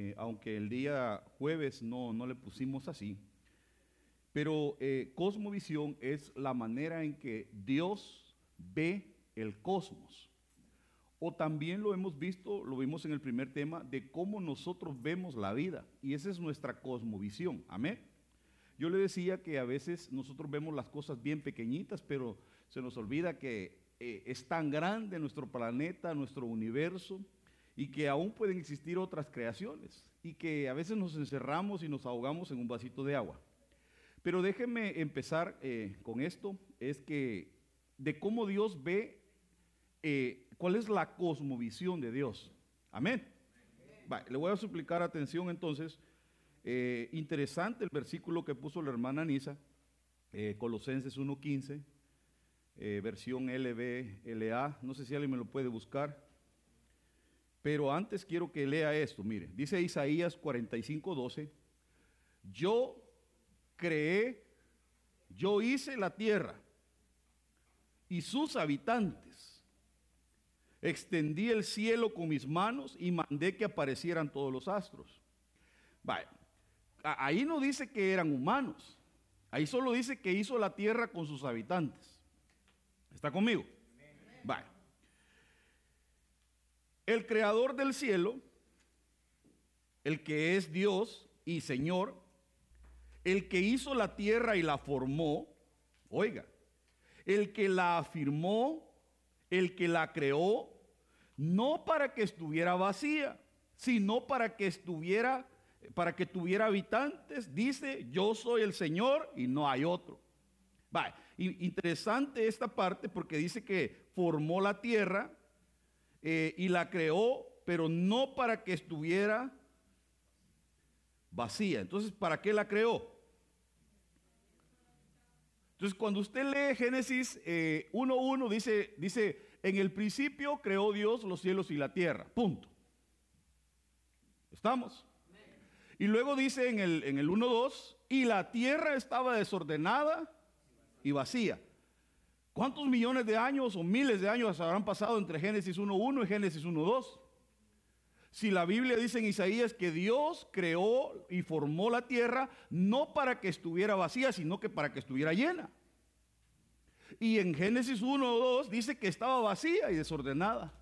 eh, aunque el día jueves no, no le pusimos así. Pero eh, cosmovisión es la manera en que Dios ve el cosmos. O también lo hemos visto, lo vimos en el primer tema, de cómo nosotros vemos la vida. Y esa es nuestra cosmovisión. Amén. Yo le decía que a veces nosotros vemos las cosas bien pequeñitas, pero se nos olvida que eh, es tan grande nuestro planeta, nuestro universo, y que aún pueden existir otras creaciones, y que a veces nos encerramos y nos ahogamos en un vasito de agua. Pero déjenme empezar eh, con esto, es que de cómo Dios ve, eh, cuál es la cosmovisión de Dios. Amén. le voy a suplicar atención entonces. interesante el versículo que puso la hermana Nisa, Colosenses 1.15 eh, versión LBLA, no sé si alguien me lo puede buscar. Pero antes quiero que lea esto, mire, dice Isaías 45, 12, yo creé, yo hice la tierra y sus habitantes, extendí el cielo con mis manos y mandé que aparecieran todos los astros. Vaya, ahí no dice que eran humanos, ahí solo dice que hizo la tierra con sus habitantes. ¿Está conmigo? Vale. El creador del cielo, el que es Dios y Señor, el que hizo la tierra y la formó, oiga, el que la afirmó, el que la creó, no para que estuviera vacía, sino para que estuviera, para que tuviera habitantes, dice, yo soy el Señor y no hay otro. Va, interesante esta parte porque dice que formó la tierra eh, y la creó, pero no para que estuviera vacía. Entonces, ¿para qué la creó? Entonces, cuando usted lee Génesis 1.1, eh, dice, dice, en el principio creó Dios los cielos y la tierra. Punto. ¿Estamos? Y luego dice en el, en el 1.2, y la tierra estaba desordenada y vacía. ¿Cuántos millones de años o miles de años habrán pasado entre Génesis 1.1 y Génesis 1.2? Si la Biblia dice en Isaías que Dios creó y formó la tierra no para que estuviera vacía, sino que para que estuviera llena. Y en Génesis 1.2 dice que estaba vacía y desordenada.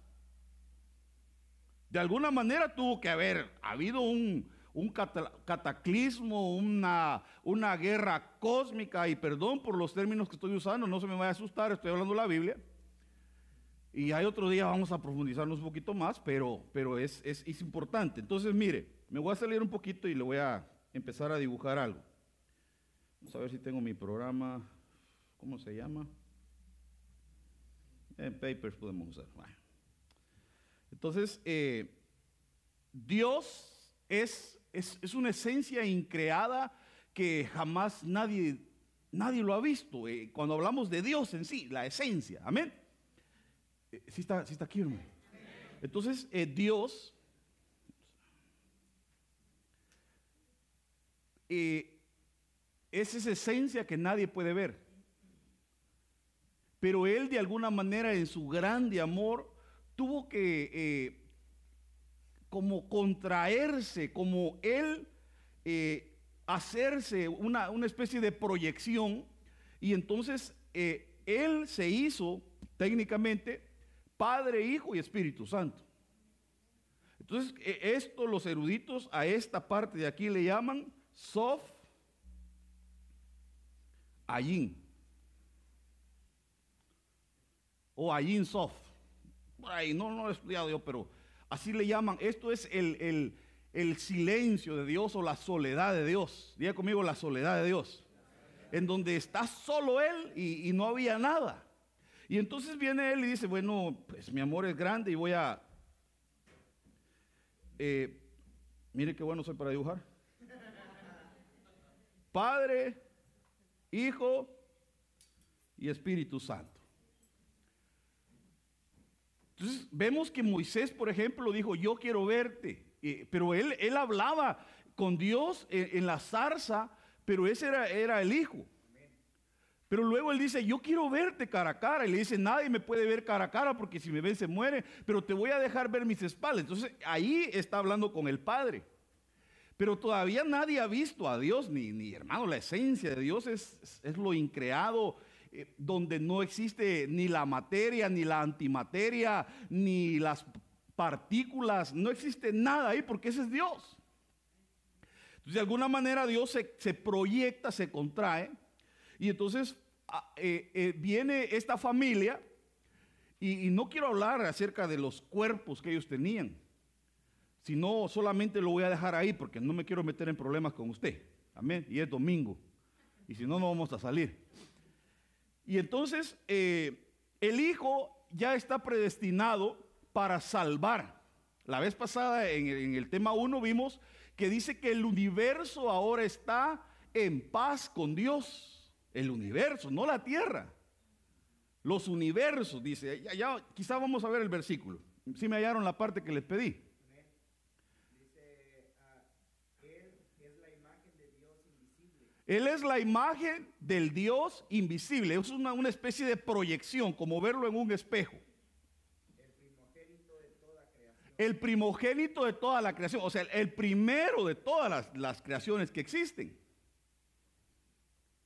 De alguna manera tuvo que haber habido un, un cataclismo, una, una guerra cósmica, y perdón por los términos que estoy usando, no se me vaya a asustar, estoy hablando de la Biblia. Y hay otro día vamos a profundizarnos un poquito más, pero, pero es, es, importante. Entonces, mire, me voy a salir un poquito y le voy a empezar a dibujar algo. Vamos a ver si tengo mi programa, ¿cómo se llama? En papers podemos usar. Entonces, eh, Dios es es, una esencia increada que jamás nadie, nadie lo ha visto. Eh, cuando hablamos de Dios en sí, la esencia. Amén. Eh, ¿Sí está, sí está aquí, hermano? Entonces, eh, Dios es esa esencia que nadie puede ver. Pero Él de alguna manera en su grande amor tuvo que como contraerse, como él eh, hacerse una, especie de proyección. Y entonces eh, él se hizo técnicamente Padre, Hijo y Espíritu Santo. Entonces, e, esto los eruditos a esta parte de aquí le llaman Sof Ayin. O Ayin Sof. No, no lo he estudiado yo, pero Así le llaman. Esto es el, silencio de Dios o la soledad de Dios. Diga conmigo la soledad de Dios. En donde está solo Él y, no había nada. Y entonces viene Él y dice, bueno, pues mi amor es grande y voy a... Eh, mire qué bueno soy para dibujar. Padre, Hijo y Espíritu Santo. Entonces vemos que Moisés, por ejemplo, dijo, yo quiero verte. pero él, él hablaba con Dios en, la zarza, pero ese era, era el hijo. Pero luego él dice, yo quiero verte cara a cara. Y le dice, nadie me puede ver cara a cara porque si me ven se muere, pero te voy a dejar ver mis espaldas. Entonces ahí está hablando con el Padre. Pero todavía nadie ha visto a Dios, ni, ni hermano, la esencia de Dios es, es lo increado, eh, donde no existe ni la materia, ni la antimateria, ni las partículas, no existe nada ahí porque ese es Dios. Entonces, de alguna manera Dios se, proyecta, se contrae, y entonces ah, eh, eh, viene esta familia, y, y no quiero hablar acerca de los cuerpos que ellos tenían, sino solamente lo voy a dejar ahí porque no me quiero meter en problemas con usted. Amén. Y es domingo. Y si no, no vamos a salir. Y entonces eh, el Hijo ya está predestinado para salvar. La vez pasada en el, tema 1 vimos que dice que el universo ahora está en paz con Dios. El universo, no la tierra. Los universos, dice. Ya, quizá vamos a ver el versículo. Si me hallaron la parte que les pedí. Él es la imagen del Dios invisible. Es una, especie de proyección, como verlo en un espejo. El primogénito de toda la creación. O sea, el primero de todas las, creaciones que existen.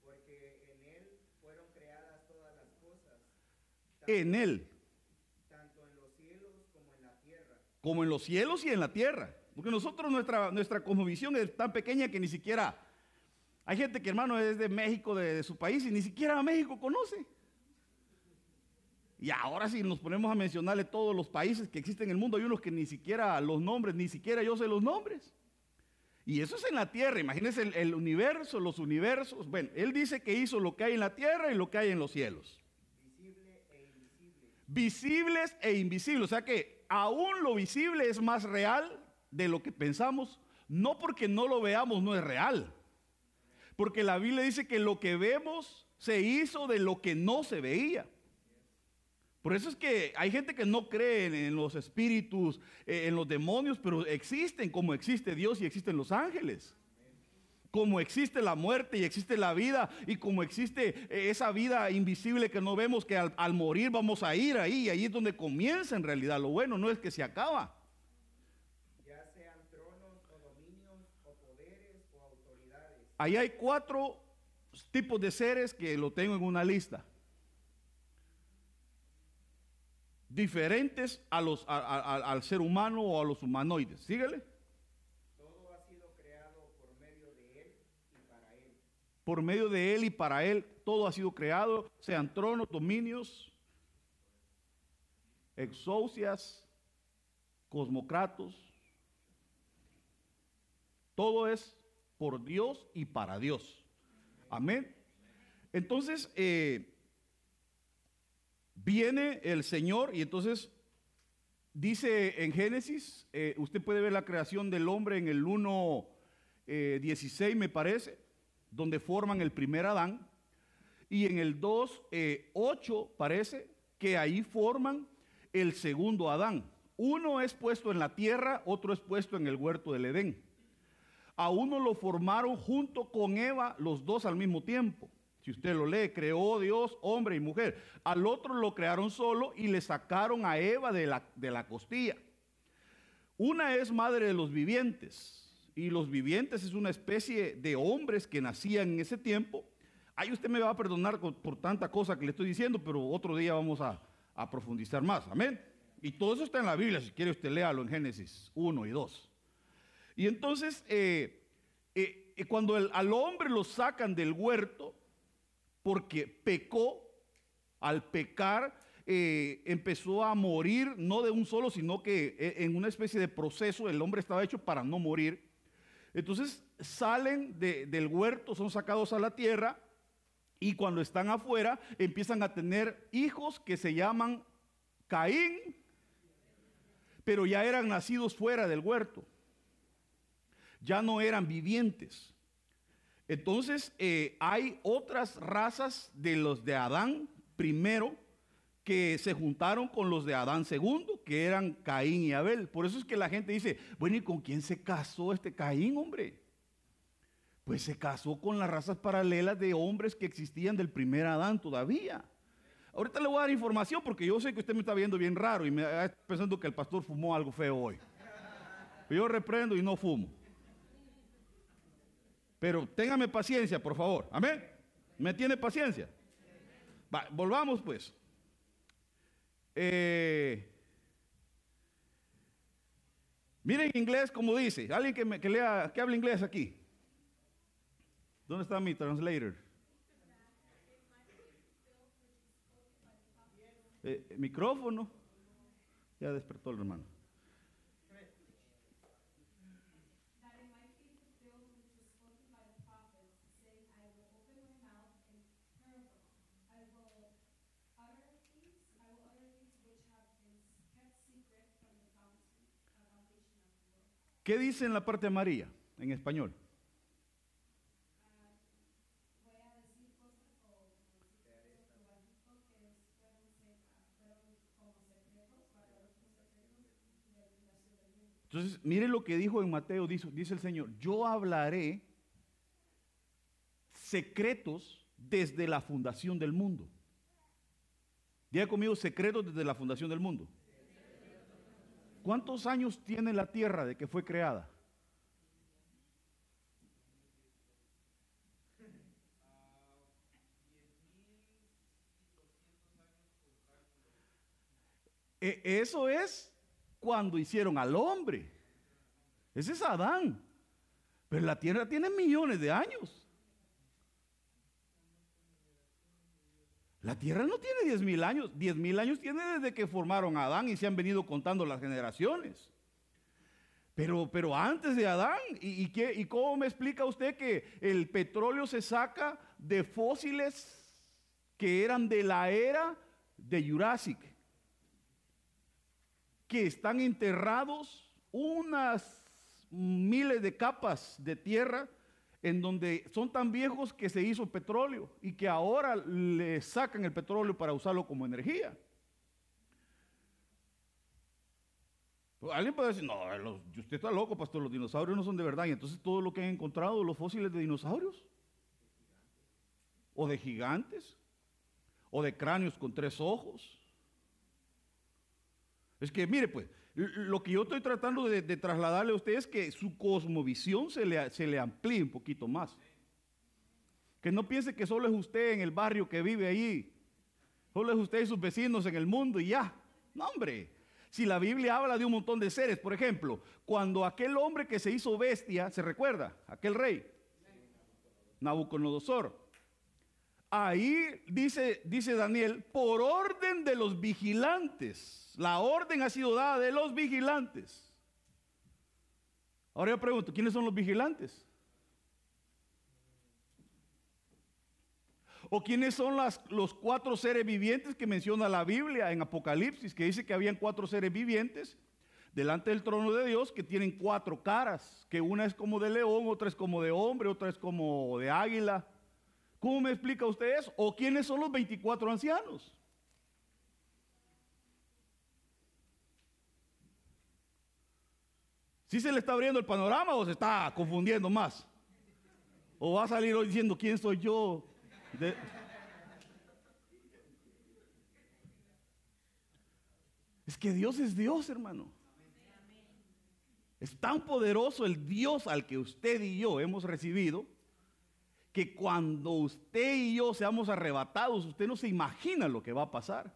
Porque en Él fueron creadas todas las cosas. En Él. Tanto en los cielos como en la tierra. Como en los cielos y en la tierra. Porque nosotros, nuestra, nuestra es tan pequeña que ni siquiera hay gente que, hermano, es de México, de, su país, y ni siquiera México conoce. Y ahora si nos ponemos a mencionarle todos los países que existen en el mundo, hay unos que ni siquiera los nombres, ni siquiera yo sé los nombres. Y eso es en la tierra, imagínense el, universo, los universos. Bueno, él dice que hizo lo que hay en la tierra y lo que hay en los cielos. Visibles e invisibles. O sea que aún lo visible es más real de lo que pensamos. No porque no lo veamos, no es real. Porque la Biblia dice que lo que vemos se hizo de lo que no se veía. Por eso es que hay gente que no cree en los espíritus, eh, en los demonios, pero existen como existe Dios y existen los ángeles. Como existe la muerte y existe la vida y como existe eh, esa vida invisible que no vemos que al, morir vamos a ir ahí y ahí es donde comienza en realidad. Lo bueno no es que se acaba. Ahí hay cuatro tipos de seres que lo tengo en una lista. Diferentes a los, al ser humano o a los humanoides. Síguele. Todo ha sido creado por medio de Él y para Él. Por medio de Él y para Él, todo ha sido creado, sean tronos, dominios, exousias, cosmocratos. Todo es por Dios y para Dios. Amén. Entonces, eh, viene el Señor y entonces dice en Génesis, eh, usted puede ver la creación del hombre en el 1, 16 eh, me parece, donde forman el primer Adán. Y en el 2, 8 parece que ahí forman el segundo Adán. Uno es puesto en la tierra, otro es puesto en el huerto del Edén. A uno lo formaron junto con Eva, los dos al mismo tiempo. Si usted lo lee, creó Dios hombre y mujer. Al otro lo crearon solo y le sacaron a Eva de la, de la costilla. Una es madre de los vivientes. Y los vivientes es una especie de hombres que nacían en ese tiempo. Ahí usted me va a perdonar por, tanta cosa que le estoy diciendo, pero otro día vamos a, a profundizar más. Amén. Y todo eso está en la Biblia. Si quiere usted léalo en Génesis 1 y 2. Y entonces, eh, eh, eh, cuando al hombre lo sacan del huerto, porque pecó, al pecar, empezó a morir, no de un solo, sino que en una especie de proceso, el hombre estaba hecho para no morir. Entonces salen del huerto, son sacados a la tierra, y cuando están afuera empiezan a tener hijos que se llaman Caín, pero ya eran nacidos fuera del huerto ya no eran vivientes. Entonces eh, hay otras razas de los de Adán primero que se juntaron con los de Adán segundo, que eran Caín y Abel. Por eso es que la gente dice, bueno, ¿y con quién se casó este Caín, hombre? Pues se casó con las razas paralelas de hombres que existían del primer Adán todavía. Ahorita le voy a dar información porque yo sé que usted me está viendo bien raro y me está pensando que el pastor fumó algo feo hoy. Yo reprendo y no fumo. Pero téngame paciencia, por favor. Amén. ¿Me tiene paciencia? Va, volvamos pues. Eh, miren inglés como dice. Alguien que, me, que lea, que hable inglés aquí. ¿Dónde está mi translator? Eh, micrófono. Ya despertó el hermano. ¿Qué dice en la parte amarilla en español? Entonces, mire lo que dijo en Mateo, dice, dice el Señor, yo hablaré secretos desde la fundación del mundo. Diga conmigo, secretos desde la fundación del mundo. ¿Cuántos años tiene la tierra de que fue creada? E- Eso es cuando hicieron al hombre. Ese es Adán. Pero la tierra tiene millones de años. La tierra no tiene diez mil años. Diez mil años tiene desde que formaron a Adán y se han venido contando las generaciones. Pero, pero antes de Adán, ¿y, y qué- ¿y cómo me explica usted que el petróleo se saca de fósiles que eran de la era de Jurassic? que están enterrados unas miles de capas de tierra en donde son tan viejos que se hizo petróleo y que ahora le sacan el petróleo para usarlo como energía. Alguien puede decir, no, usted está loco, pastor, los dinosaurios no son de verdad. Y entonces todo lo que han encontrado, los fósiles de dinosaurios, o de gigantes, o de cráneos con tres ojos. Es que, mire, pues, lo que yo estoy tratando de, trasladarle a usted es que su cosmovisión se le, se le amplíe un poquito más. Que no piense que solo es usted en el barrio que vive allí. Solo es usted y sus vecinos en el mundo y ya. No, hombre. Si la Biblia habla de un montón de seres, por ejemplo, cuando aquel hombre que se hizo bestia, ¿se recuerda? Aquel rey, Nabucodonosor. Ahí dice, dice Daniel, por orden de los vigilantes. La orden ha sido dada de los vigilantes. Ahora yo pregunto, ¿quiénes son los vigilantes? ¿O quiénes son los cuatro seres vivientes que menciona la Biblia en Apocalipsis? Que dice que habían cuatro seres vivientes delante del trono de Dios que tienen cuatro caras, que una es como de león, otra es como de hombre, otra es como de águila. ¿Cómo me explica usted eso? ¿O quiénes son los 24 ancianos? ¿Sí se le está abriendo el panorama o se está confundiendo más? ¿O va a salir hoy diciendo quién soy yo? Es que Dios es Dios, hermano. Es tan poderoso el Dios al que usted y yo hemos recibido que cuando usted y yo seamos arrebatados, usted no se imagina lo que va a pasar.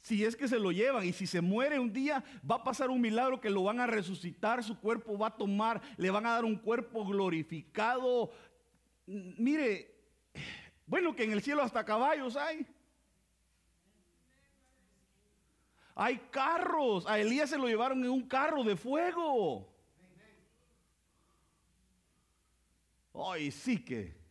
Si es que se lo llevan y si se muere un día, va a pasar un milagro que lo van a resucitar, su cuerpo va a tomar, le van a dar un cuerpo glorificado. Mire, bueno que en el cielo hasta caballos hay. Hay carros. A Elías se lo llevaron en un carro de fuego. Ay, sí que.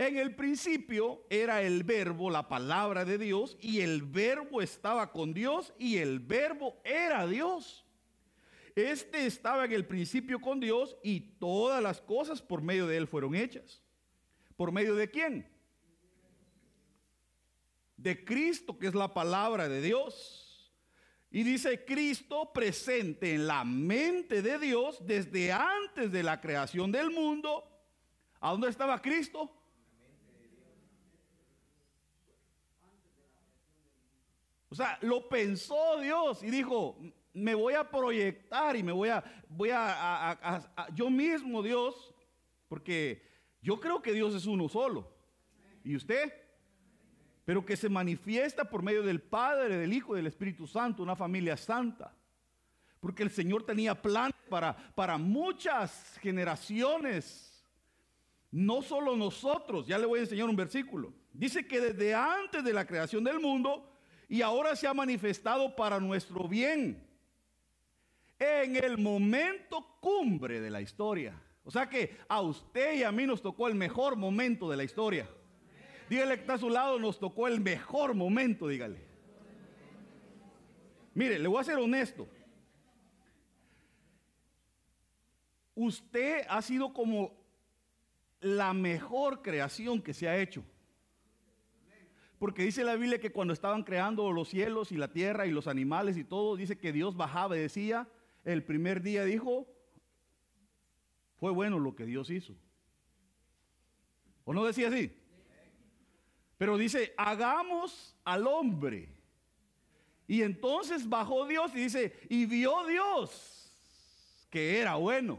En el principio era el verbo, la palabra de Dios, y el verbo estaba con Dios y el verbo era Dios. Este estaba en el principio con Dios y todas las cosas por medio de él fueron hechas. ¿Por medio de quién? De Cristo, que es la palabra de Dios. Y dice Cristo presente en la mente de Dios desde antes de la creación del mundo. ¿A dónde estaba Cristo? O sea, lo pensó Dios y dijo, me voy a proyectar y me voy a, voy a, a- yo mismo, Dios, porque yo creo que Dios es uno solo. ¿Y usted? Pero que se manifiesta por medio del Padre, del Hijo y del Espíritu Santo, una familia santa. Porque el Señor tenía planes para, para muchas generaciones. No solo nosotros, ya le voy a enseñar un versículo. Dice que desde antes de la creación del mundo y ahora se ha manifestado para nuestro bien. En el momento cumbre de la historia. O sea que a usted y a mí nos tocó el mejor momento de la historia. Dígale que está a su lado, nos tocó el mejor momento, dígale. Mire, le voy a ser honesto. Usted ha sido como la mejor creación que se ha hecho. Porque dice la Biblia que cuando estaban creando los cielos y la tierra y los animales y todo, dice que Dios bajaba y decía, el primer día dijo, fue bueno lo que Dios hizo. ¿O no decía así? Pero dice, hagamos al hombre. Y entonces bajó Dios y dice, y vio Dios que era bueno.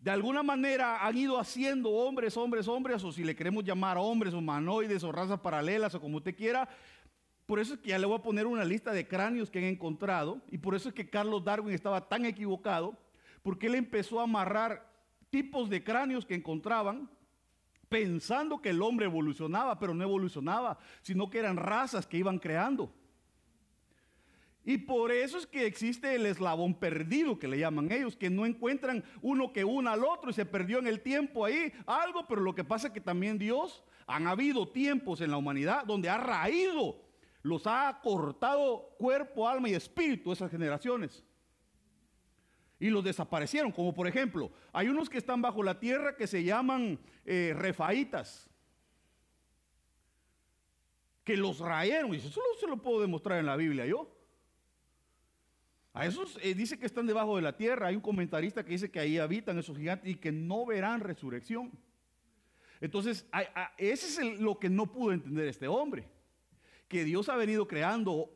De alguna manera han ido haciendo hombres, hombres, hombres, o si le queremos llamar hombres, humanoides o razas paralelas o como usted quiera. Por eso es que ya le voy a poner una lista de cráneos que han encontrado. Y por eso es que Carlos Darwin estaba tan equivocado, porque él empezó a amarrar tipos de cráneos que encontraban, pensando que el hombre evolucionaba, pero no evolucionaba, sino que eran razas que iban creando. Y por eso es que existe el eslabón perdido que le llaman ellos, que no encuentran uno que una al otro y se perdió en el tiempo ahí algo, pero lo que pasa es que también Dios, han habido tiempos en la humanidad donde ha raído, los ha cortado cuerpo, alma y espíritu esas generaciones. Y los desaparecieron, como por ejemplo, hay unos que están bajo la tierra que se llaman eh, refaitas, que los rayeron, y eso se lo puedo demostrar en la Biblia yo. A esos eh, dice que están debajo de la tierra. Hay un comentarista que dice que ahí habitan esos gigantes y que no verán resurrección. Entonces, a- a- ese es lo que no pudo entender este hombre. Que Dios ha venido creando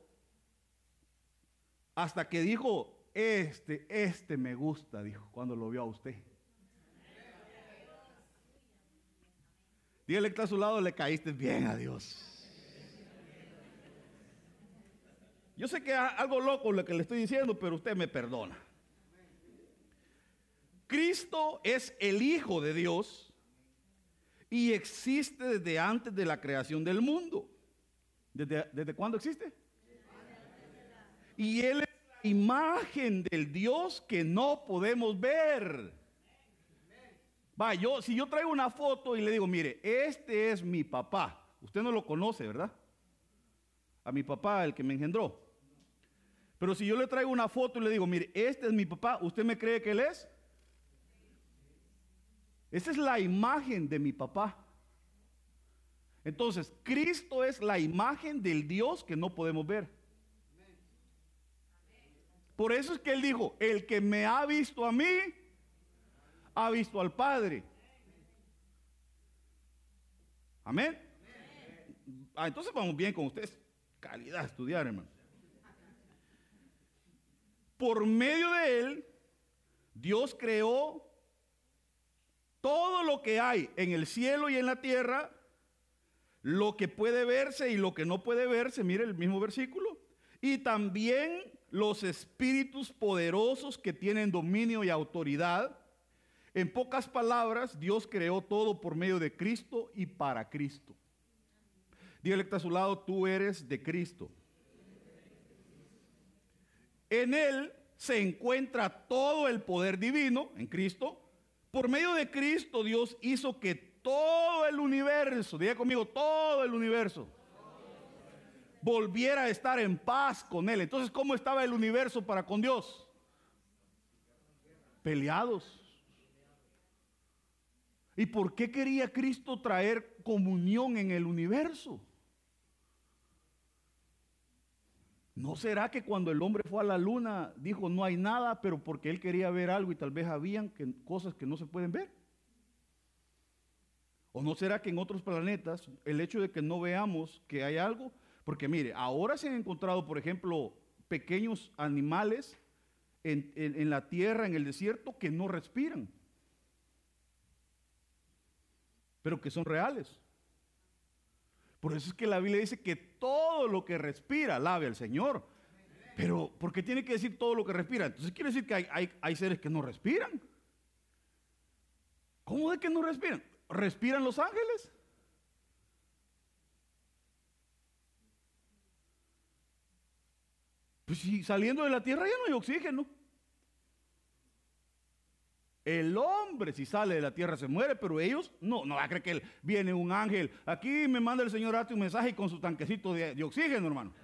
hasta que dijo, este, este me gusta, dijo, cuando lo vio a usted. Dígale que está a su lado, le caíste bien a Dios. Yo sé que es algo loco lo que le estoy diciendo, pero usted me perdona. Cristo es el Hijo de Dios y existe desde antes de la creación del mundo. ¿Desde, desde cuándo existe? Y Él imagen del Dios que no podemos ver. Va, yo, si yo traigo una foto y le digo, mire, este es mi papá. Usted no lo conoce, ¿verdad? A mi papá, el que me engendró. Pero si yo le traigo una foto y le digo, mire, este es mi papá, ¿usted me cree que él es? Esa es la imagen de mi papá. Entonces, Cristo es la imagen del Dios que no podemos ver. Por eso es que él dijo, el que me ha visto a mí, ha visto al Padre. Amén. Ah, entonces vamos bien con ustedes. Calidad estudiar, hermano. Por medio de él, Dios creó todo lo que hay en el cielo y en la tierra, lo que puede verse y lo que no puede verse, mire el mismo versículo, y también los espíritus poderosos que tienen dominio y autoridad. En pocas palabras, Dios creó todo por medio de Cristo y para Cristo. Dígale que está a su lado, tú eres de Cristo. En Él se encuentra todo el poder divino, en Cristo. Por medio de Cristo Dios hizo que todo el universo, diga conmigo, todo el universo, volviera a estar en paz con Él. Entonces, ¿cómo estaba el universo para con Dios? Peleados. ¿Y por qué quería Cristo traer comunión en el universo? ¿No será que cuando el hombre fue a la luna dijo no hay nada, pero porque él quería ver algo y tal vez habían cosas que no se pueden ver? ¿O no será que en otros planetas el hecho de que no veamos que hay algo Porque mire, ahora se han encontrado, por ejemplo, pequeños animales en, la tierra, en el desierto, que no respiran, pero que son reales. Por eso es que la Biblia dice que todo lo que respira, alabe al Señor. Pero, ¿por qué tiene que decir todo lo que respira? Entonces quiere decir que hay, hay- hay seres que no respiran. ¿Cómo de que no respiran? ¿Respiran los ángeles? Pues si saliendo de la tierra ya no hay oxígeno. El hombre si sale de la tierra se muere, pero ellos no, no va a creer que viene un ángel. Aquí me manda el Señor Arte un mensaje con su tanquecito de, de oxígeno, hermano.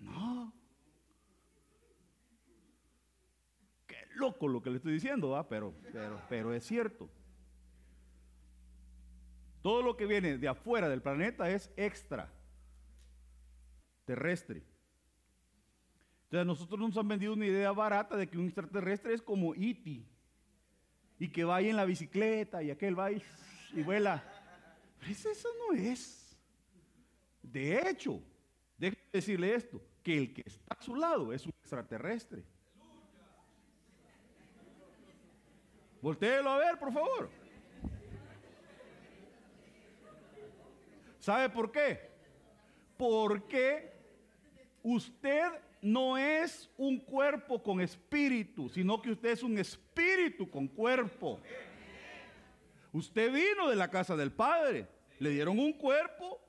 No. Qué loco lo que le estoy diciendo, ¿va? Pero, pero, pero es cierto. Todo lo que viene de afuera del planeta es extra terrestre. Entonces nosotros nos han vendido una idea barata de que un extraterrestre es como E.T. y que vaya en la bicicleta y aquel va y, y vuela. Pero eso- eso no es. De hecho, déjeme decirle esto, que el que está a su lado es un extraterrestre. Voltéelo a ver, por favor. ¿Sabe por qué? Porque usted no es un cuerpo con espíritu, sino que usted es un espíritu con cuerpo. Usted vino de la casa del Padre, le dieron un cuerpo,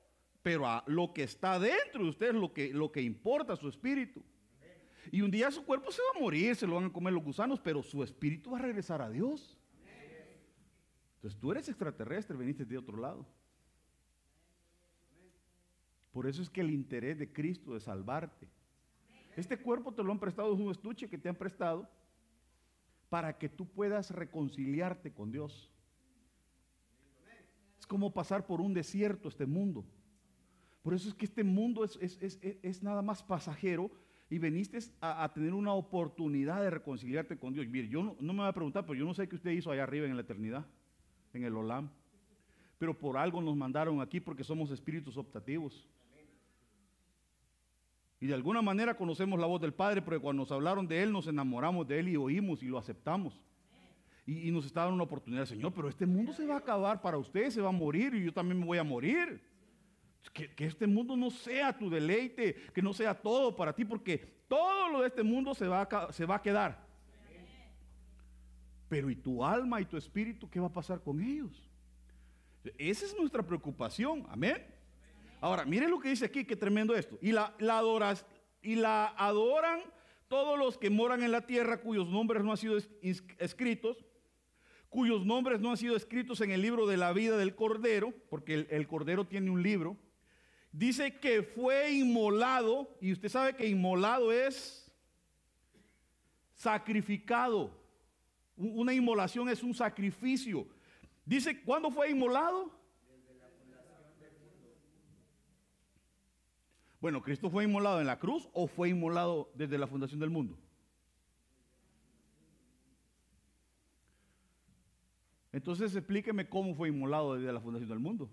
pero a lo que está dentro de usted es lo que, lo que importa, su espíritu. Y un día su cuerpo se va a morir, se lo van a comer los gusanos, pero su espíritu va a regresar a Dios. Entonces tú eres extraterrestre, veniste de otro lado. Por eso es que el interés de Cristo es salvarte. Este cuerpo te lo han prestado, es un estuche que te han prestado para que tú puedas reconciliarte con Dios. Es como pasar por un desierto este mundo. Por eso es que este mundo es, es- es- es- nada más pasajero y veniste a, a tener una oportunidad de reconciliarte con Dios. Mire, yo no, no me voy a preguntar, pero yo no sé qué usted hizo allá arriba en la eternidad, en el Olam. Pero por algo nos mandaron aquí porque somos espíritus optativos. Y de alguna manera conocemos la voz del Padre, porque cuando nos hablaron de Él, nos enamoramos de Él y oímos y lo aceptamos. Y, nos está dando una oportunidad, Señor, pero este mundo se va a acabar para usted, se va a morir y yo también me voy a morir. Que, este mundo no sea tu deleite, que no sea todo para ti, porque todo lo de este mundo se va se va a quedar. Pero ¿y tu alma y tu espíritu qué va a pasar con ellos? Esa es nuestra preocupación, amén. Ahora, mire lo que dice aquí, qué tremendo esto. Y la, adoran todos los que moran en la tierra cuyos nombres no han sido escritos, cuyos nombres no han sido escritos en el libro de la vida del Cordero, porque el, el Cordero tiene un libro. Dice que fue inmolado, y usted sabe que inmolado es sacrificado. Una inmolación es un sacrificio. Dice, ¿cuándo fue inmolado? Bueno, ¿Cristo fue inmolado en la cruz o fue inmolado desde la fundación del mundo? Entonces explíqueme cómo fue inmolado desde la fundación del mundo.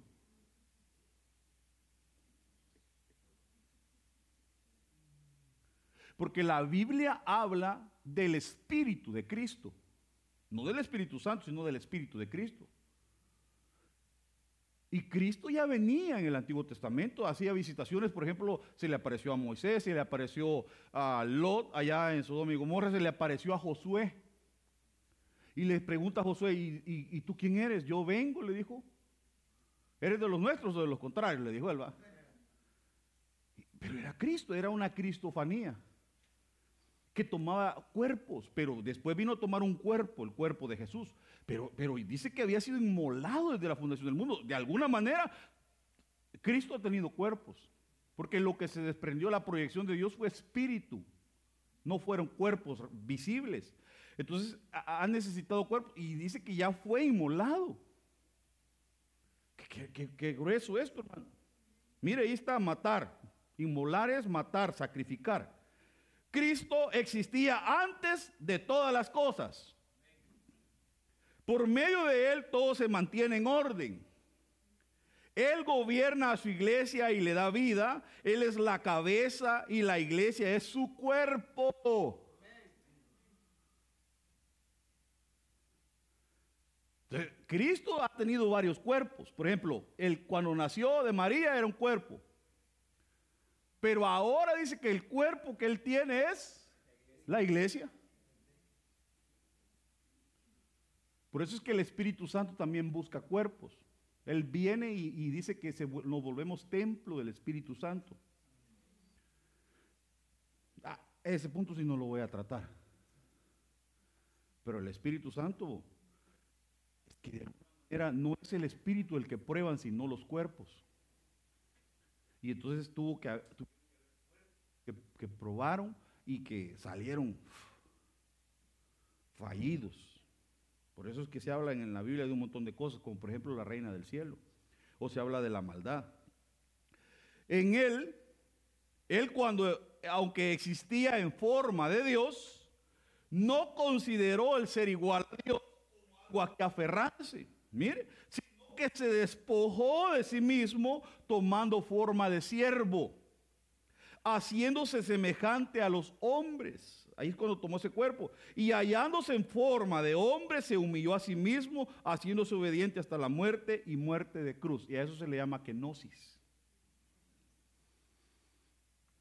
Porque la Biblia habla del Espíritu de Cristo. No del Espíritu Santo, sino del Espíritu de Cristo. Y Cristo ya venía en el Antiguo Testamento, hacía visitaciones, por ejemplo, se le apareció a Moisés, se le apareció a Lot allá en Sodoma y Gomorra, se le apareció a Josué. Y le pregunta a Josué, ¿y, y- tú quién eres? Yo vengo, le dijo. ¿Eres de los nuestros o de los contrarios? Le dijo él, va. Pero era Cristo, era una cristofanía que tomaba cuerpos, pero después vino a tomar un cuerpo, el cuerpo de Jesús. Pero, pero dice que había sido inmolado desde la fundación del mundo. De alguna manera, Cristo ha tenido cuerpos, porque lo que se desprendió la proyección de Dios fue espíritu, no fueron cuerpos visibles. Entonces, ha, necesitado cuerpos y dice que ya fue inmolado. Qué- qué grueso esto, hermano. Mire, ahí está matar. Inmolar es matar, sacrificar. Cristo existía antes de todas las cosas. Por medio de Él todo se mantiene en orden. Él gobierna a su iglesia y le da vida. Él es la cabeza y la iglesia es su cuerpo. Cristo ha tenido varios cuerpos. Por ejemplo, él cuando nació de María era un cuerpo. Pero ahora dice que el cuerpo que él tiene es la iglesia. Por eso es que el Espíritu Santo también busca cuerpos. Él viene y, dice que se nos volvemos templo del Espíritu Santo. Ah, ese punto sí no lo voy a tratar. Pero el Espíritu Santo, es que de alguna manera no es el Espíritu el que prueban, sino los cuerpos. Y entonces tuvo que, que, que probaron y que salieron fallidos. Por eso es que se habla en la Biblia de un montón de cosas, como por ejemplo la reina del cielo, o se habla de la maldad. En él, él cuando, aunque existía en forma de Dios, no consideró el ser igual a Dios como a que aferrarse. Mire, que se despojó de sí mismo tomando forma de siervo, haciéndose semejante a los hombres. Ahí es cuando tomó ese cuerpo. Y hallándose en forma de hombre, se humilló a sí mismo, haciéndose obediente hasta la muerte y muerte de cruz. Y a eso se le llama kenosis.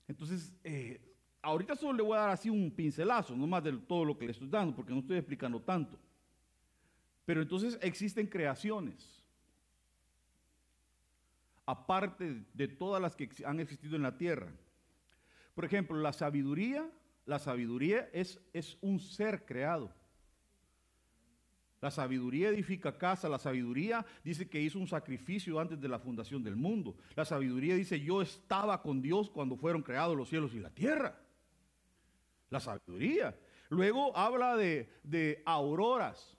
Entonces, eh, ahorita solo le voy a dar así un pincelazo, no más de todo lo que le estoy dando, porque no estoy explicando tanto. Pero entonces existen creaciones, aparte de todas las que han existido en la tierra. Por ejemplo, la sabiduría, la sabiduría es, es un ser creado. La sabiduría edifica casa, la sabiduría dice que hizo un sacrificio antes de la fundación del mundo. La sabiduría dice yo estaba con Dios cuando fueron creados los cielos y la tierra. La sabiduría. Luego habla de, de auroras.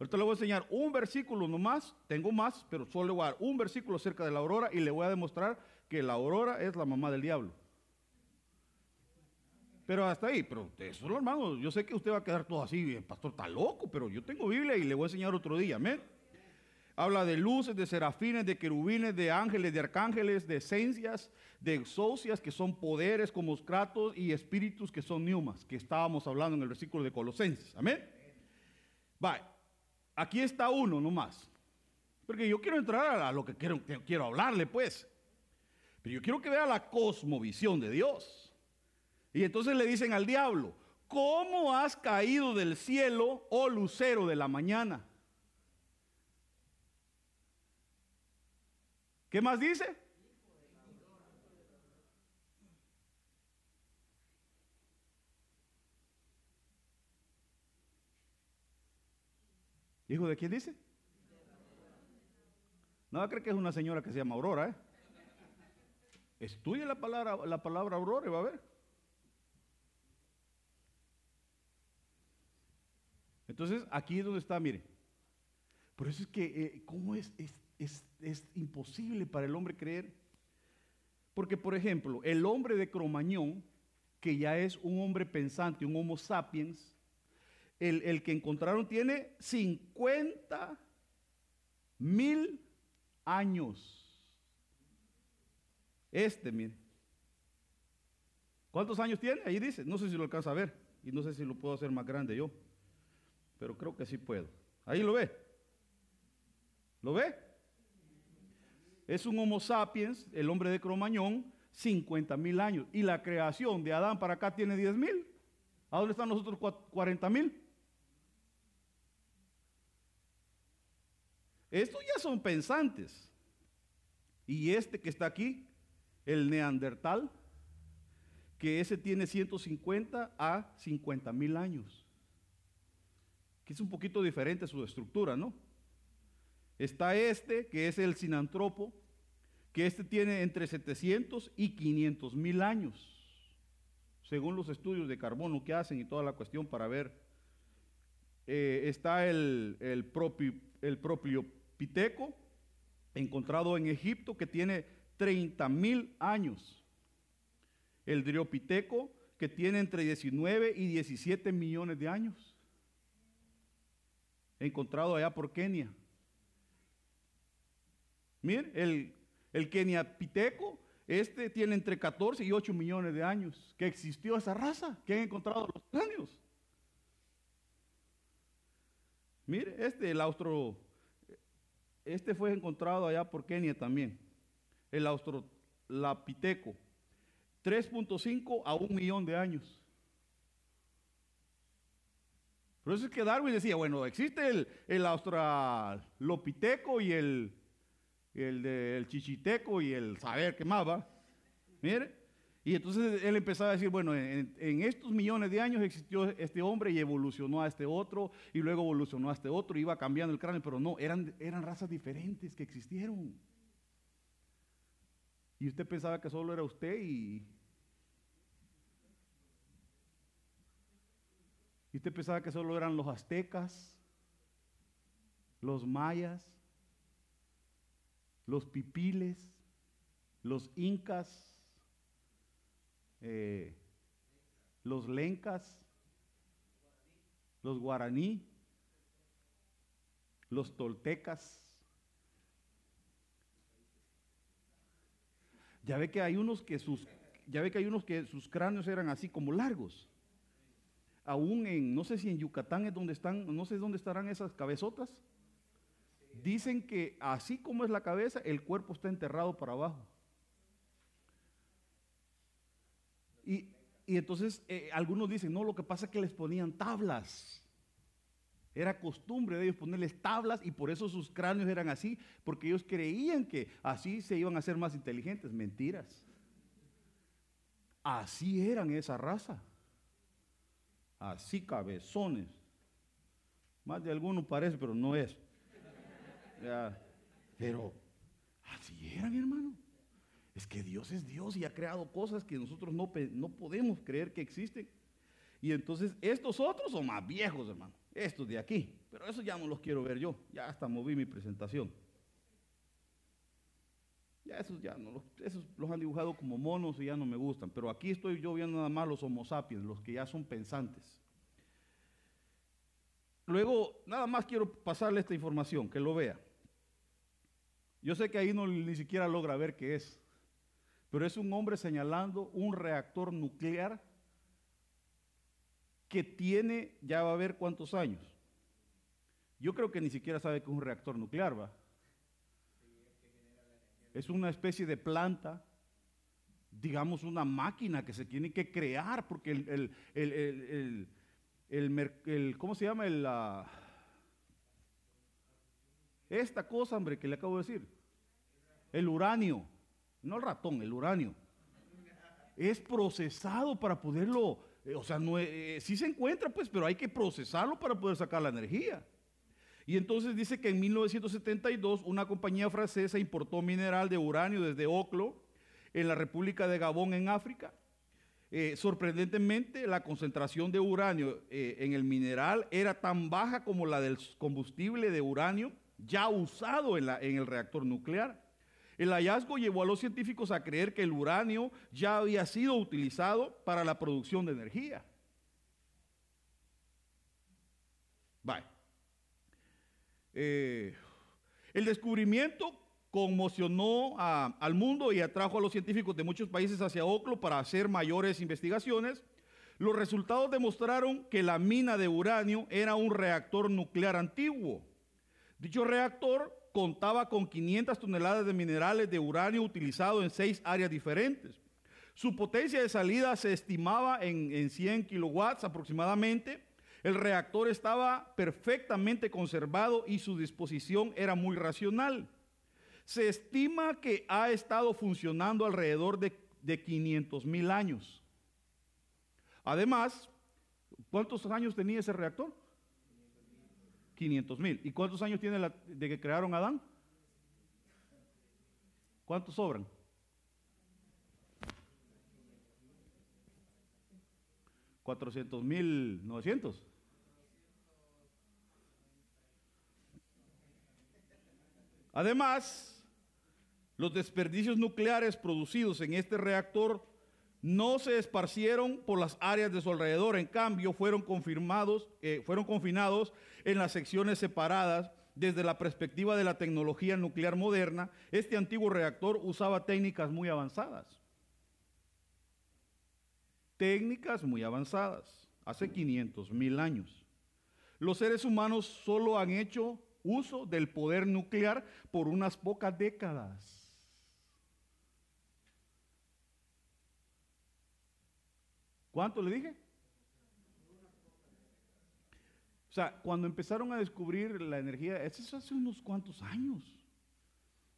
Ahorita le voy a enseñar un versículo nomás, tengo más, pero solo le voy a dar un versículo acerca de la aurora y le voy a demostrar que la aurora es la mamá del diablo. Pero hasta ahí, pero eso, hermano, yo sé que usted va a quedar todo así, el pastor está loco, pero yo tengo Biblia y le voy a enseñar otro día, amén. Habla de luces, de serafines, de querubines, de ángeles, de arcángeles, de esencias, de exocias, que son poderes como kratos y espíritus que son neumas, que estábamos hablando en el versículo de Colosenses, amén. Vaya, aquí está uno nomás, porque yo quiero entrar a lo que quiero, que quiero hablarle, pues. Pero yo quiero que vea la cosmovisión de Dios. Y entonces le dicen al diablo, ¿cómo has caído del cielo, oh lucero de la mañana? ¿Qué más dice? ¿Hijo de quién dice? No cree que es una señora que se llama Aurora, ¿eh? Estudie la palabra, la palabra Aurora y va a ver. Entonces, aquí es donde está, mire. Por eso es que, eh, ¿cómo es, es, es, es imposible para el hombre creer? Porque, por ejemplo, el hombre de Cromañón, que ya es un hombre pensante, un homo sapiens, el, que encontraron tiene 50 mil años. Este, mire. ¿Cuántos años tiene? Ahí dice. No sé si lo alcanza a ver. Y no sé si lo puedo hacer más grande yo. Pero creo que sí puedo. Ahí lo ve. ¿Lo ve? Es un Homo sapiens, el hombre de Cromañón, 50 mil años. Y la creación de Adán para acá tiene 10 mil. ¿A dónde están nosotros 40 mil? Estos ya son pensantes. Y este que está aquí, el neandertal, que ese tiene 150 a 50 mil años. Que es un poquito diferente su estructura, ¿no? Está este, que es el sinantropo, que este tiene entre 700 y 500 mil años, según los estudios de carbono que hacen y toda la cuestión para ver. Eh, está el, el, el propio piteco, encontrado en Egipto, que tiene 30 mil años. El driopiteco, que tiene entre 19 y 17 millones de años. Encontrado allá por Kenia. Mire, el, el Keniapiteco, este tiene entre 14 y 8 millones de años que existió esa raza, que han encontrado los cráneos. Mire, este, el austro, este fue encontrado allá por Kenia también, el australopiteco, 3.5 a 1 millón de años. Por eso es que Darwin decía, bueno, existe el, el australopiteco y el, el del chichiteco y el saber qué más. Mire, y entonces él empezaba a decir, bueno, en, estos millones de años existió este hombre y evolucionó a este otro, y luego evolucionó a este otro, y iba cambiando el cráneo, pero no, eran, eran razas diferentes que existieron. Y usted pensaba que solo era usted y... Y usted pensaba que solo eran los aztecas, los mayas, los pipiles, los incas, eh, los lencas, los guaraní, los toltecas. Ya ve que hay unos que sus, ya ve que hay unos que sus cráneos eran así como largos. Aún en, no sé si en Yucatán es donde están, no sé dónde estarán esas cabezotas. Dicen que así como es la cabeza, el cuerpo está enterrado para abajo. Y, entonces eh, algunos dicen, no, lo que pasa es que les ponían tablas. Era costumbre de ellos ponerles tablas y por eso sus cráneos eran así, porque ellos creían que así se iban a ser más inteligentes. Mentiras. Así eran esa raza. Así cabezones. Más de alguno parece, pero no es. Pero así eran, hermano. Es que Dios es Dios y ha creado cosas que nosotros no, no podemos creer que existen. Y entonces estos otros son más viejos, hermano. Estos de aquí. Pero eso ya no los quiero ver yo. Ya hasta moví mi presentación. Ya esos ya no, esos los han dibujado como monos y ya no me gustan. Pero aquí estoy yo viendo nada más los homo sapiens, los que ya son pensantes. Luego, nada más quiero pasarle esta información, que lo vea. Yo sé que ahí no ni siquiera logra ver qué es, pero es un hombre señalando un reactor nuclear que tiene, ya va a ver cuántos años. Yo creo que ni siquiera sabe que es un reactor nuclear, va. Es una especie de planta, digamos una máquina que se tiene que crear, porque el, el, el ¿cómo se llama? El, esta cosa, hombre, que le acabo de decir. El uranio. No el ratón, el uranio. Es procesado para poderlo, eh, o sea, no, eh, sí se encuentra, pues, pero hay que procesarlo para poder sacar la energía. Y entonces dice que en 1972 una compañía francesa importó mineral de uranio desde Oclo, en la República de Gabón, en África. Eh, sorprendentemente, la concentración de uranio en el mineral era tan baja como la del combustible de uranio ya usado en, el reactor nuclear. El hallazgo llevó a los científicos a creer que el uranio ya había sido utilizado para la producción de energía. Eh, el descubrimiento conmocionó al mundo y atrajo a los científicos de muchos países hacia Oclo para hacer mayores investigaciones. Los resultados demostraron que la mina de uranio era un reactor nuclear antiguo Dicho reactor contaba con 500 toneladas de minerales de uranio utilizado en seis áreas diferentes. Su potencia de salida se estimaba en, 100 kilowatts aproximadamente. El reactor estaba perfectamente conservado y su disposición era muy racional. Se estima que ha estado funcionando alrededor de, de 500 mil años. Además, ¿cuántos años tenía ese reactor? 500 mil. ¿Y cuántos años tiene de que crearon Adán? ¿Cuántos sobran? ¿400 mil 900? Además, los desperdicios nucleares producidos en este reactor no se esparcieron por las áreas de su alrededor, en cambio fueron confirmados, eh, fueron confinados en las secciones separadas desde la perspectiva de la tecnología nuclear moderna, este antiguo reactor usaba técnicas muy avanzadas. Técnicas muy avanzadas, hace 500 mil años. Los seres humanos solo han hecho uso del poder nuclear por unas pocas décadas. ¿Cuánto le dije? O sea, cuando empezaron a descubrir la energía, eso es hace unos cuantos años,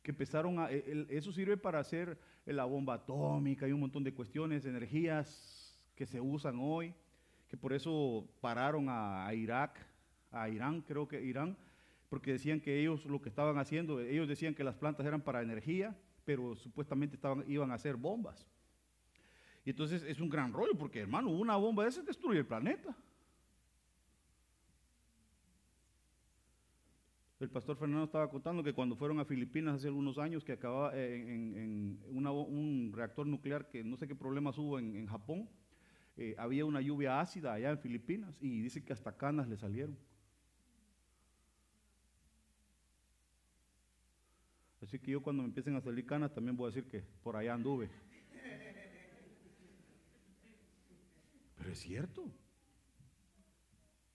que empezaron a, eso sirve para hacer la bomba atómica y un montón de cuestiones, energías que se usan hoy, que por eso pararon a, a Irak, a Irán, creo que Irán, porque decían que ellos lo que estaban haciendo, ellos decían que las plantas eran para energía, pero supuestamente estaban, iban a hacer bombas. Y entonces es un gran rollo, porque hermano, una bomba de esas destruye el planeta. El pastor Fernando estaba contando que cuando fueron a Filipinas hace algunos años, que acababa eh, en, un reactor nuclear, que no sé qué problemas hubo en, en Japón, eh, había una lluvia ácida allá en Filipinas y dice que hasta canas le salieron. Así que yo cuando me empiecen a salir canas también voy a decir que por allá anduve. Es cierto.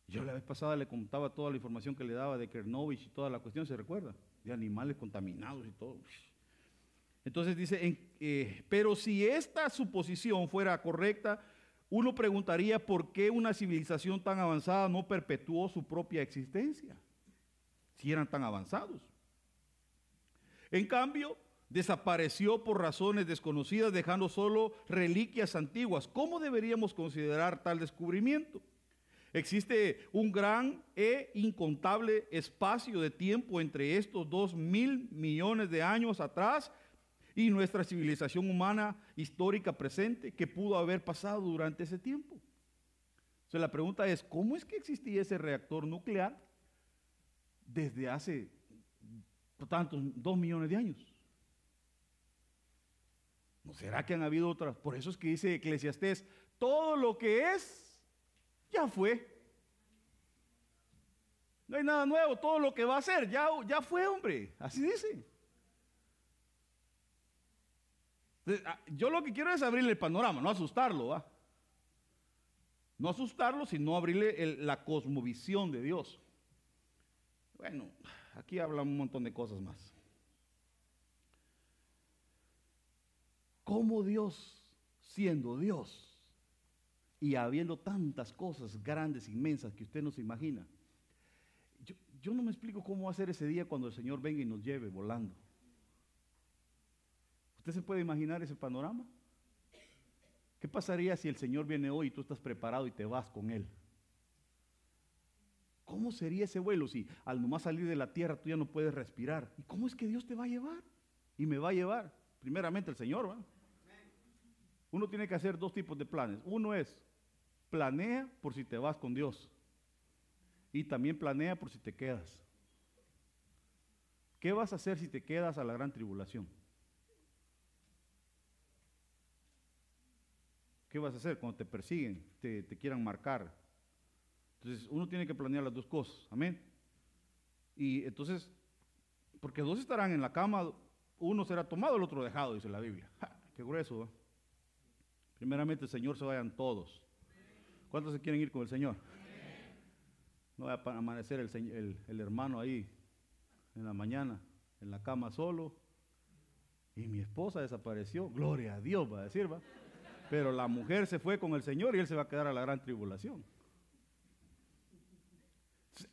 Yo la vez pasada le contaba toda la información que le daba de Kernovich y toda la cuestión, ¿se recuerda? De animales contaminados y todo. Entonces dice, eh, pero si esta suposición fuera correcta, uno preguntaría por qué una civilización tan avanzada no perpetuó su propia existencia, si eran tan avanzados. En cambio, desapareció por razones desconocidas, dejando solo reliquias antiguas. ¿Cómo deberíamos considerar tal descubrimiento? Existe un gran e incontable espacio de tiempo entre estos dos mil millones de años atrás y nuestra civilización humana histórica presente que pudo haber pasado durante ese tiempo. Entonces la pregunta es, ¿cómo es que existía ese reactor nuclear desde hace tantos, dos millones de años? ¿No será que han habido otras? Por eso es que dice Eclesiastés, todo lo que es, ya fue. No hay nada nuevo, todo lo que va a ser, ya, ya fue, hombre. Así dice. Ah, Yo lo que quiero es abrirle el panorama, no asustarlo, ¿va? No asustarlo, sino abrirle la cosmovisión de Dios. Bueno, aquí habla un montón de cosas más. ¿Cómo Dios, siendo Dios y habiendo tantas cosas grandes, inmensas que usted no se imagina, yo, no me explico cómo va a ser ese día cuando el Señor venga y nos lleve volando. ¿Usted se puede imaginar ese panorama? ¿Qué pasaría si el Señor viene hoy y tú estás preparado y te vas con Él? ¿Cómo sería ese vuelo si al nomás salir de la tierra tú ya no puedes respirar? ¿Y cómo es que Dios te va a llevar? Y me va a llevar. Primeramente el Señor, ¿va? Uno tiene que hacer dos tipos de planes. Uno es, planea por si te vas con Dios. Y también planea por si te quedas. ¿Qué vas a hacer si te quedas a la gran tribulación? ¿Qué vas a hacer cuando te persiguen, te, quieran marcar? Entonces, uno tiene que planear las dos cosas. Amén. Y entonces, porque dos estarán en la cama, uno será tomado, el otro dejado, dice la Biblia. ¡Ja! qué grueso. Primeramente, el Señor se vayan todos. ¿Cuántos se quieren ir con el Señor? No va a amanecer el, el- el hermano ahí en la mañana, en la cama solo. Y mi esposa desapareció. Gloria a Dios, va a decir, va. Pero la mujer se fue con el Señor y él se va a quedar a la gran tribulación.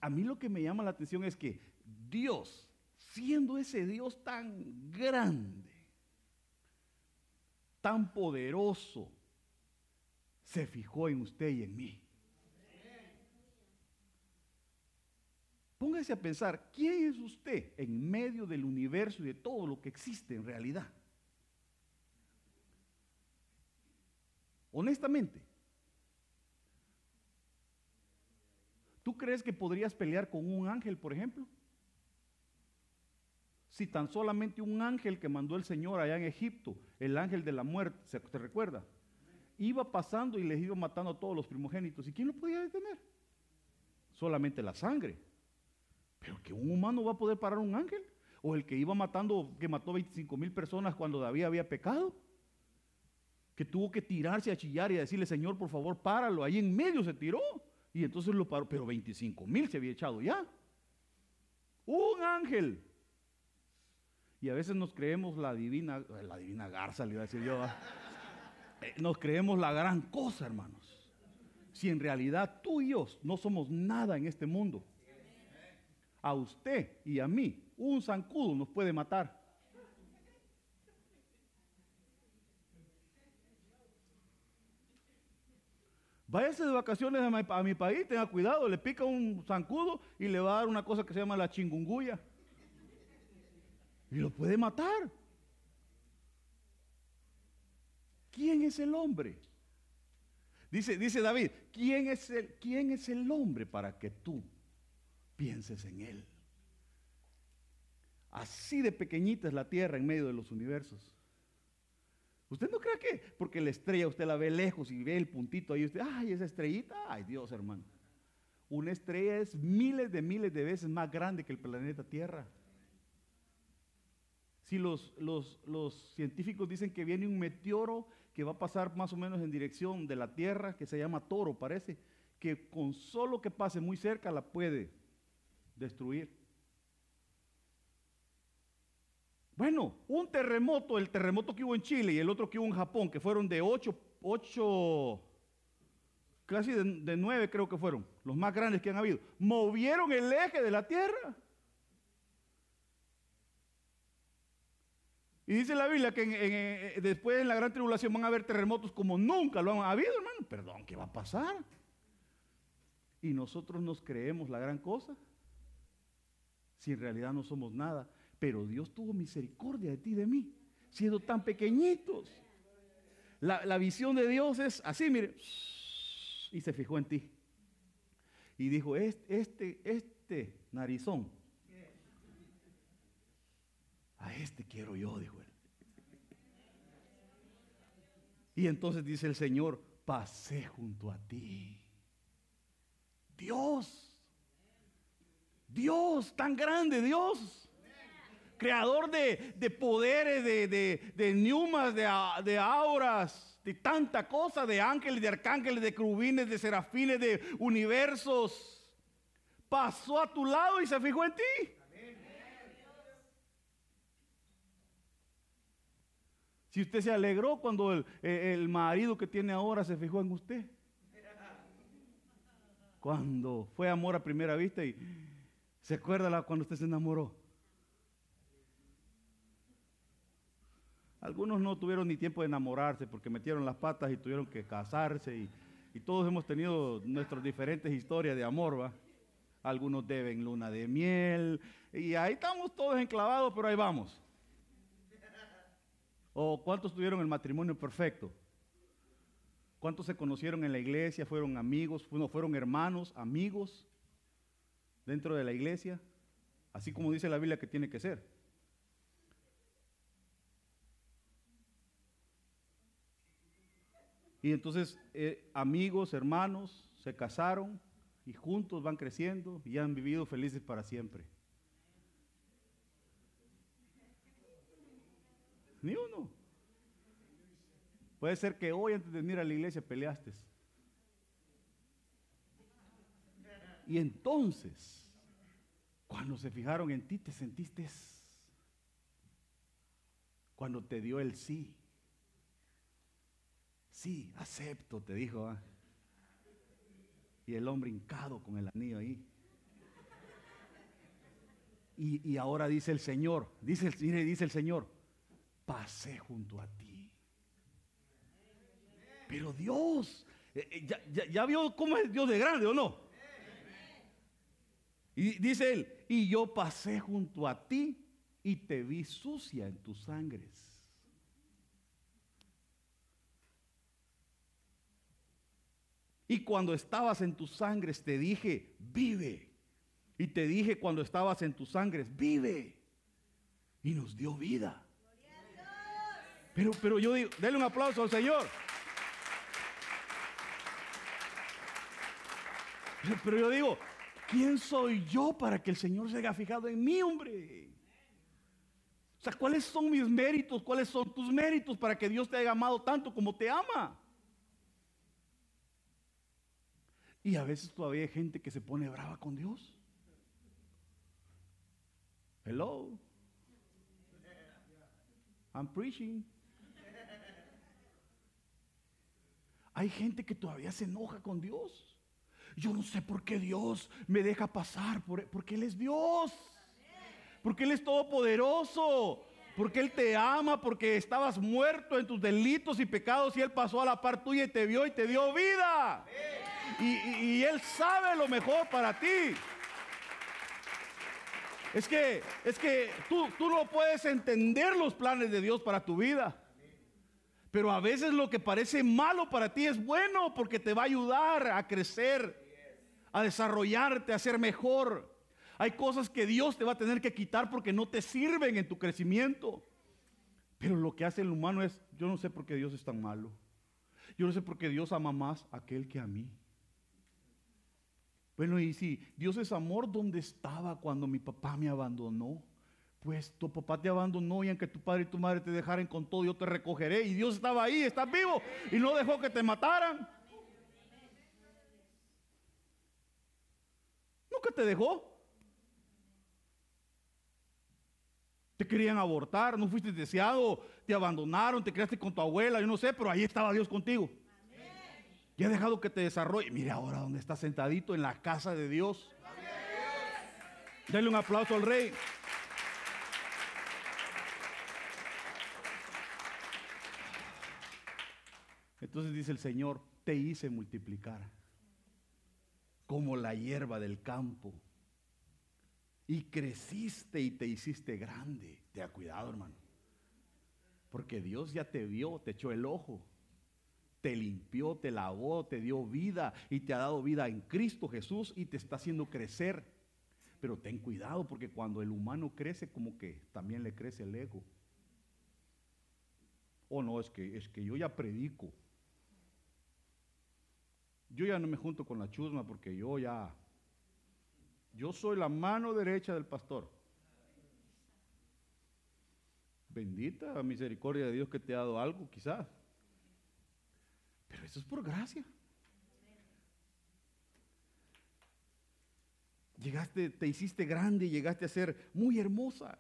A mí lo que me llama la atención es que Dios, siendo ese Dios tan grande, tan poderoso, se fijó en usted y en mí. Póngase a pensar, ¿quién es usted en medio del universo y de todo lo que existe en realidad? Honestamente, ¿tú crees que podrías pelear con un ángel, por ejemplo? Si tan solamente un ángel que mandó el Señor allá en Egipto, el ángel de la muerte, ¿se te recuerda? Iba pasando y les iba matando a todos los primogénitos. ¿Y quién lo podía detener? Solamente la sangre. Pero que un humano va a poder parar un ángel. O el que iba matando, que mató 25 mil personas cuando David había pecado. Que tuvo que tirarse a chillar y a decirle, Señor, por favor, páralo. Ahí en medio se tiró. Y entonces lo paró. Pero 25 mil se había echado ya. Un ángel. Y a veces nos creemos la divina, la divina garza, le iba a decir yo. Eh, Nos creemos la gran cosa, hermanos. Si en realidad tú y yo no somos nada en este mundo. A usted y a mí, un zancudo nos puede matar. Váyase de vacaciones a mi, a mi país, tenga cuidado, le pica un zancudo y le va a dar una cosa que se llama la chingunguya. Y lo puede matar. ¿Quién es el hombre? Dice, dice David, ¿quién es, el, ¿quién es el hombre para que tú pienses en él? Así de pequeñita es la tierra en medio de los universos. ¿Usted no cree que porque la estrella usted la ve lejos y ve el puntito ahí, usted, ay, esa estrellita, ay Dios hermano. Una estrella es miles de miles de veces más grande que el planeta Tierra. Si los, los, científicos dicen que viene un meteoro que va a pasar más o menos en dirección de la Tierra, que se llama Toro, parece, que con solo que pase muy cerca la puede destruir. Bueno, un terremoto, el terremoto que hubo en Chile y el otro que hubo en Japón, que fueron de 8, 8 casi de, de 9 creo que fueron, los más grandes que han habido, movieron el eje de la Tierra. Y dice la Biblia que eh, después en la gran tribulación van a haber terremotos como nunca lo han habido, hermano. Perdón, ¿qué va a pasar? Y nosotros nos creemos la gran cosa, si en realidad no somos nada. Pero Dios tuvo misericordia de ti y de mí, siendo tan pequeñitos. La, la visión de Dios es así, mire, y se fijó en ti. Y dijo, este, este, este narizón, este quiero yo, dijo él. Y entonces dice el Señor, pasé junto a ti. Dios, Dios, tan grande, Dios. Creador de, de poderes, de, de, de neumas, de, de auras, de tanta cosa, de ángeles, de arcángeles, de querubines, de serafines, de universos. Pasó a tu lado y se fijó en ti. Si usted se alegró cuando el, eh, el marido que tiene ahora se fijó en usted. Cuando fue amor a primera vista y se acuerda cuando usted se enamoró. Algunos no tuvieron ni tiempo de enamorarse porque metieron las patas y tuvieron que casarse y, y todos hemos tenido nuestras diferentes historias de amor, ¿va? Algunos deben luna de miel y ahí estamos todos enclavados, pero ahí vamos. ¿O cuántos tuvieron el matrimonio perfecto? ¿Cuántos se conocieron en la iglesia? ¿Fueron amigos? ¿No fueron hermanos, amigos dentro de la iglesia? Así como dice la Biblia que tiene que ser. Y entonces eh, amigos, hermanos, se casaron y juntos van creciendo y han vivido felices para siempre. Ni uno. Puede ser que hoy antes de venir a la iglesia peleaste. Y entonces, cuando se fijaron en ti, te sentiste, cuando te dio el sí. Sí, acepto, te dijo. ¿ah? Y el hombre hincado con el anillo ahí. Y, y ahora dice el Señor, dice dice el Señor, pasé junto a ti. Pero Dios, eh, eh, ya, vio cómo es Dios de grande o no? Y dice él, y yo pasé junto a ti y te vi sucia en tus sangres. Y cuando estabas en tus sangres te dije, vive. Y te dije cuando estabas en tus sangres, vive. Y nos dio vida. Pero, pero yo digo, denle un aplauso al Señor. Pero, pero yo digo, ¿Quién soy yo para que el Señor se haya fijado en mí, hombre? O sea, ¿cuáles son mis méritos? ¿Cuáles son tus méritos para que Dios te haya amado tanto como te ama? Y a veces todavía hay gente que se pone brava con Dios. Hello. I'm preaching. Hay gente que todavía se enoja con Dios. Yo no sé por qué Dios me deja pasar, por- porque Él es Dios. Porque Él es todopoderoso. Porque Él te ama, porque estabas muerto en tus delitos y pecados y Él pasó a la par tuya y te vio y te dio vida. Y, y- y Él sabe lo mejor para ti. Es que, es que tú, tú no puedes entender los planes de Dios para tu vida. Pero a veces lo que parece malo para ti es bueno porque te va a ayudar a crecer, a desarrollarte, a ser mejor. Hay cosas que Dios te va a tener que quitar porque no te sirven en tu crecimiento. Pero lo que hace el humano es, yo no sé por qué Dios es tan malo. Yo no sé por qué Dios ama más a aquel que a mí. Bueno, y si Dios es amor, ¿dónde estaba cuando mi papá me abandonó? Pues tu papá te abandonó y aunque tu padre y tu madre te dejaren con todo, yo te recogeré. Y Dios estaba ahí, estás vivo y no dejó que te mataran. Nunca te dejó. Te querían abortar, no fuiste deseado, te abandonaron, te quedaste con tu abuela, yo no sé, pero ahí estaba Dios contigo. Y ha dejado que te desarrolle. Mire ahora donde está sentadito en la casa de Dios. Denle un aplauso al rey. Entonces dice el Señor, te hice multiplicar como la hierba del campo. Y creciste y te hiciste grande. Te ha cuidado, hermano. Porque Dios ya te vio, te echó el ojo te limpió, te lavó, te dio vida y te ha dado vida en Cristo Jesús y te está haciendo crecer. Pero ten cuidado porque cuando el humano crece como que también le crece el ego. O no, es que es que yo ya predico. Yo ya no me junto con la chusma porque yo ya yo soy la mano derecha del pastor. Bendita misericordia de Dios que te ha dado algo, quizás. Pero eso es por gracia. Llegaste, te hiciste grande y llegaste a ser muy hermosa.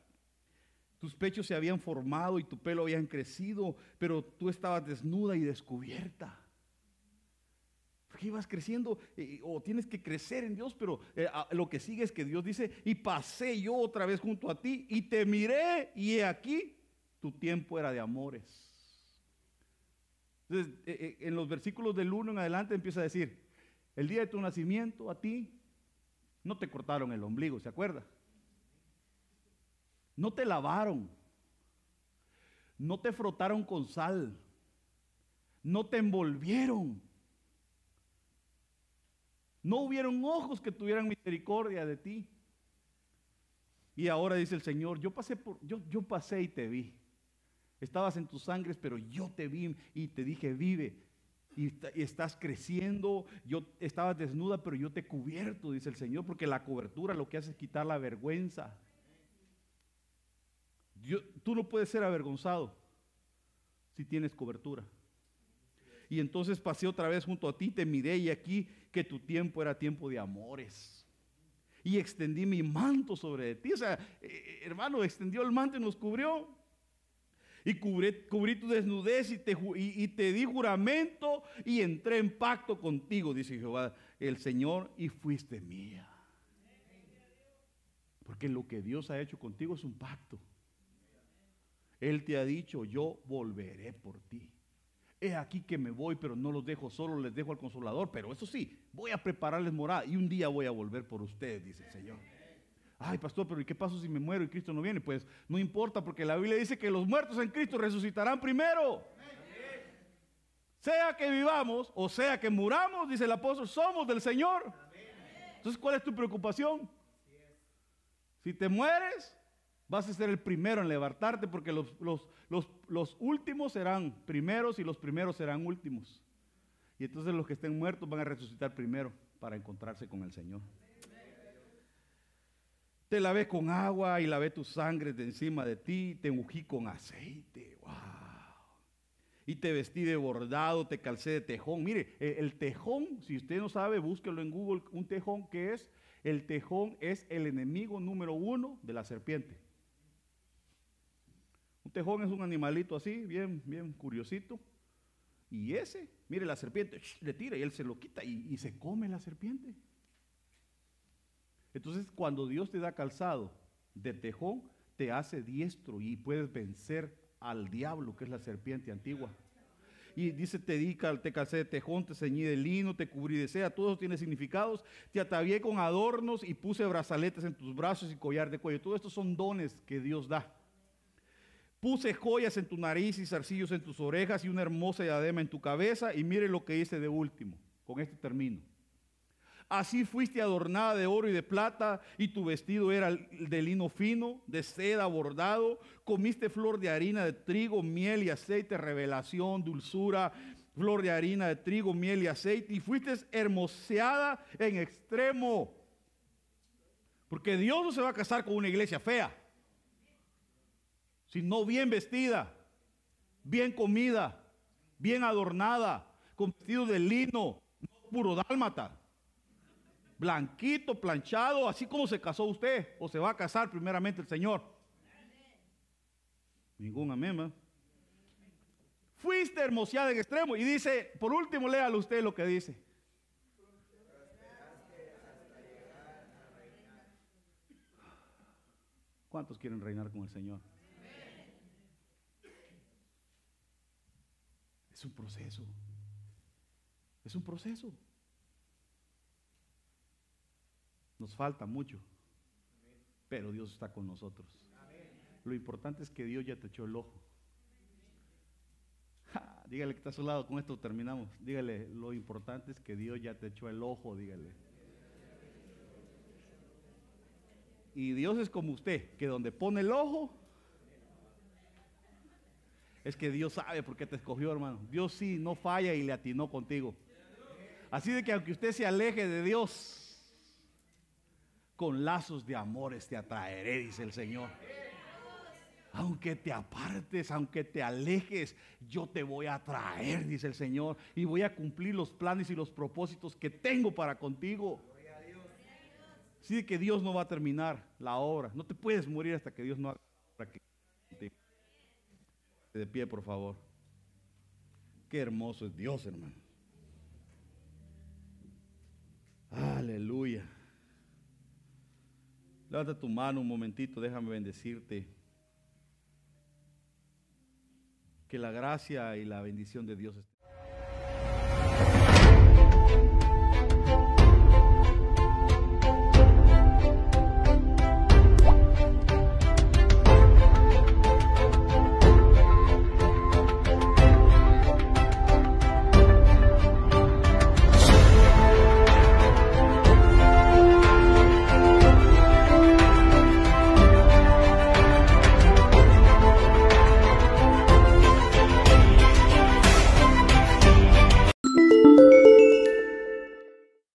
Tus pechos se habían formado y tu pelo habían crecido, pero tú estabas desnuda y descubierta. Porque ibas creciendo o tienes que crecer en Dios, pero eh, a- lo que sigue es que Dios dice, y pasé yo otra vez junto a ti y te miré y he aquí, tu tiempo era de amores. Entonces, eh, eh, en los versículos del 1 en adelante empieza a decir, el día de tu nacimiento a ti no te cortaron el ombligo, ¿se acuerda? No te lavaron, no te frotaron con sal, no te envolvieron. No hubieron ojos que tuvieran misericordia de ti. Y ahora dice el Señor, yo pasé por yo, yo pasé y te vi. Estabas en tus sangres, pero yo te vi y te dije, vive. Y, está- y estás creciendo, yo estabas desnuda, pero yo te he cubierto, dice el Señor, porque la cobertura lo que hace es quitar la vergüenza. Tú no puedes ser avergonzado si tienes cobertura. Y entonces pasé otra vez junto a ti, te miré y aquí que tu tiempo era tiempo de amores. Y extendí mi manto sobre ti. O sea, eh, hermano, extendió el manto y nos cubrió. Y cubrí, tu desnudez y te, y te di juramento y entré en pacto contigo, dice Jehová el Señor, y fuiste mía. Porque lo que Dios ha hecho contigo es un pacto. Él te ha dicho, yo volveré por ti. He aquí que me voy, pero no los dejo solo, les dejo al consolador. Pero eso sí, voy a prepararles morada y un día voy a volver por ustedes, dice el Señor. Ay, pastor, pero ¿y qué pasa si me muero y Cristo no viene? Pues no importa, porque la Biblia dice que los muertos en Cristo resucitarán primero. Sea que vivamos o sea que muramos, dice el apóstol, somos del Señor. Entonces, ¿cuál es tu preocupación? Si te mueres, vas a ser el primero en levantarte porque los, últimos serán primeros y los primeros serán últimos. Y entonces los que estén muertos van a resucitar primero para encontrarse con el Señor. Te lavé con agua y lavé tu sangre de encima de ti, te ungí con aceite. Wow. Y te vestí de bordado, te calcé de tejón. Mire, el, el tejón, si usted no sabe, búsquelo en Google. Un tejón, ¿qué es? El tejón es el enemigo número uno de la serpiente. Tejón es un animalito así, bien, bien curiosito. Y ese, mire, la serpiente le tira y él se lo quita y, se come la serpiente. Entonces, cuando Dios te da calzado de tejón, te hace diestro y puedes vencer al diablo, que es la serpiente antigua. Y dice, te di, te calcé de tejón, te ceñí de lino, te cubrí de seda, todo eso tiene significados. Te atavié con adornos y puse brazaletes en tus brazos y collar de cuello. Todo esto son dones que Dios da. Puse joyas en tu nariz y zarcillos en tus orejas y una hermosa diadema en tu cabeza. Y mire lo que hice de último. Con este termino. Así fuiste adornada de oro y de plata, y tu vestido era de lino fino, de seda bordado. Comiste flor de harina de trigo, miel y aceite, revelación, dulzura, flor de harina de trigo, miel y aceite, y fuiste hermoseada en extremo. Porque Dios no se va a casar con una iglesia fea, sino bien vestida, bien comida, bien adornada, con vestido de lino, no puro dálmata blanquito, planchado, así como se casó usted, o se va a casar primeramente el Señor. Ningún amén. Fuiste hermoseada en extremo. Y dice, por último, léalo usted lo que dice. ¿Cuántos quieren reinar con el Señor? Un proceso. Es un proceso. Nos falta mucho, pero Dios está con nosotros. Lo importante es que Dios ya te echó el ojo. Dígale que está a su lado, con esto terminamos. Dígale, lo importante es que Dios ya te echó el ojo, dígale. Y Dios es como usted, que donde pone el ojo, es que Dios sabe por qué te escogió, hermano. Dios sí, no falla y le atinó contigo. Así de que aunque usted se aleje de Dios, con lazos de amores te atraeré, dice el Señor. Aunque te apartes, aunque te alejes, yo te voy a atraer, dice el Señor, y voy a cumplir los planes y los propósitos que tengo para contigo. Así de que Dios no va a terminar la obra. No te puedes morir hasta que Dios no haga la obra que. De pie, por favor. Qué hermoso es Dios, hermano. Aleluya. Levanta tu mano un momentito, déjame bendecirte. Que la gracia y la bendición de Dios esté.